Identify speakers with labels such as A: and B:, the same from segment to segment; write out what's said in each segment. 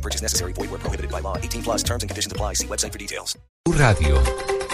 A: No purchase necessary. Void where prohibited by law. 18 plus terms and conditions apply. See website for details.
B: Blue Radio.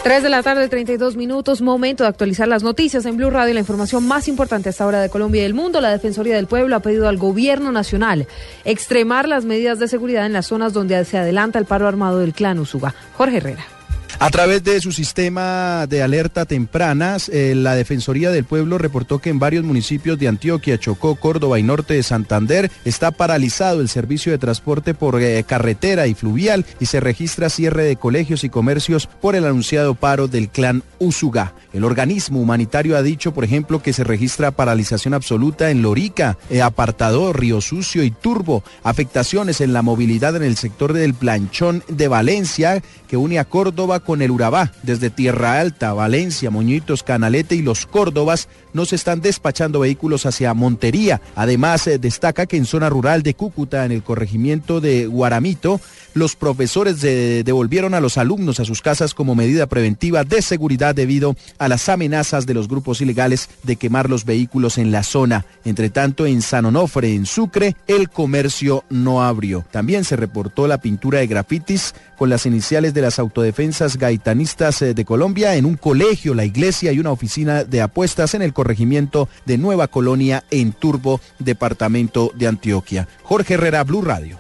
C: 3 de la tarde, 32 minutos, momento de actualizar las noticias en Blue Radio. La información más importante hasta ahora de Colombia y del mundo. La Defensoría del Pueblo ha pedido al gobierno nacional extremar las medidas de seguridad en las zonas donde se adelanta el paro armado del clan Usuga. Jorge Herrera.
D: A través de su sistema de alerta tempranas, eh, la Defensoría del Pueblo reportó que en varios municipios de Antioquia, Chocó, Córdoba y norte de Santander está paralizado el servicio de transporte por eh, carretera y fluvial y se registra cierre de colegios y comercios por el anunciado paro del clan Usuga. El organismo humanitario ha dicho, por ejemplo, que se registra paralización absoluta en Lorica, eh, Apartador, Río Sucio y Turbo, afectaciones en la movilidad en el sector del Planchón de Valencia, que une a Córdoba con el Urabá. Desde Tierra Alta, Valencia, Moñitos, Canalete y los Córdobas no se están despachando vehículos hacia Montería. Además, eh, destaca que en zona rural de Cúcuta, en el corregimiento de Guaramito, los profesores de- devolvieron a los alumnos a sus casas como medida preventiva de seguridad debido a las amenazas de los grupos ilegales de quemar los vehículos en la zona. Entre tanto, en San Onofre, en Sucre, el comercio no abrió. También se reportó la pintura de grafitis con las iniciales de las autodefensas gaitanistas eh, de Colombia en un colegio, la iglesia y una oficina de apuestas en el corregimiento de Nueva Colonia en Turbo, departamento de Antioquia. Jorge Herrera, Blue Radio.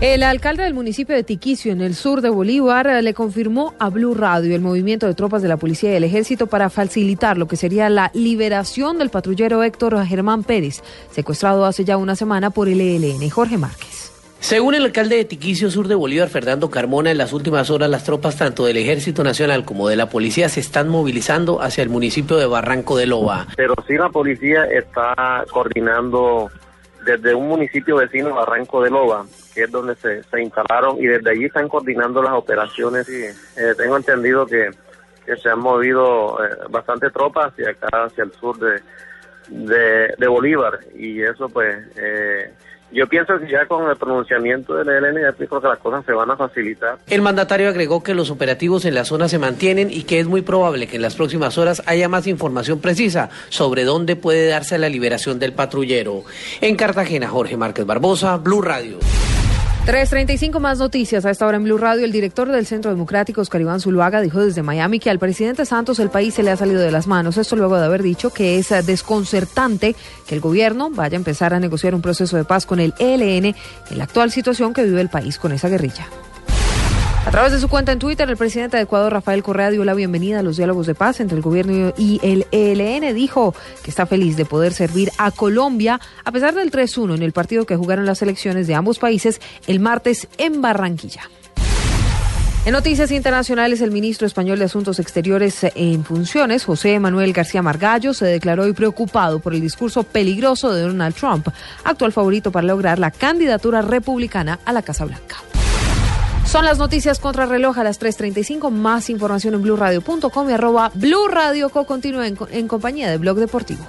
C: El alcalde del municipio de Tiquicio, en el sur de Bolívar, le confirmó a Blue Radio el movimiento de tropas de la policía y del ejército para facilitar lo que sería la liberación del patrullero Héctor Germán Pérez, secuestrado hace ya una semana por el ELN. Jorge Márquez.
E: Según el alcalde de Tiquicio Sur de Bolívar, Fernando Carmona, en las últimas horas las tropas tanto del Ejército Nacional como de la policía se están movilizando hacia el municipio de Barranco de Loba.
F: pero sí la policía está coordinando desde un municipio vecino, Barranco de Loba, que es donde se, se instalaron y desde allí están coordinando las operaciones. Y, eh, tengo entendido que, se han movido eh, bastante tropas hacia acá, hacia el sur de, de, de Bolívar y eso pues... Eh, yo pienso que ya con el pronunciamiento del ELN ya creo que las cosas se van a facilitar.
E: El mandatario agregó que los operativos en la zona se mantienen y que es muy probable que en las próximas horas haya más información precisa sobre dónde puede darse la liberación del patrullero. En Cartagena, Jorge Márquez Barbosa, Blue Radio.
C: 3.35 más noticias a esta hora en Blue Radio. El director del Centro Democrático, Oscar Iván Zuluaga, dijo desde Miami que al presidente Santos el país se le ha salido de las manos. Esto luego de haber dicho que es eh, desconcertante que el gobierno vaya a empezar a negociar un proceso de paz con el ELN en la actual situación que vive el país con esa guerrilla. A través de su cuenta en Twitter, el presidente de Ecuador, Rafael Correa, dio la bienvenida a los diálogos de paz entre el gobierno y el ELN. Dijo que está feliz de poder servir a Colombia a pesar del 3-1 en el partido que jugaron las elecciones de ambos países el martes en Barranquilla. En noticias internacionales, el ministro español de Asuntos Exteriores en funciones, José Manuel García Margallo, se declaró hoy preocupado por el discurso peligroso de Donald Trump, actual favorito para lograr la candidatura republicana a la Casa Blanca. Son las noticias contra reloj a las 3.35. Más información en blueradio.com y arroba Blue Radio Co. Continúa en, en compañía de Blog Deportivo.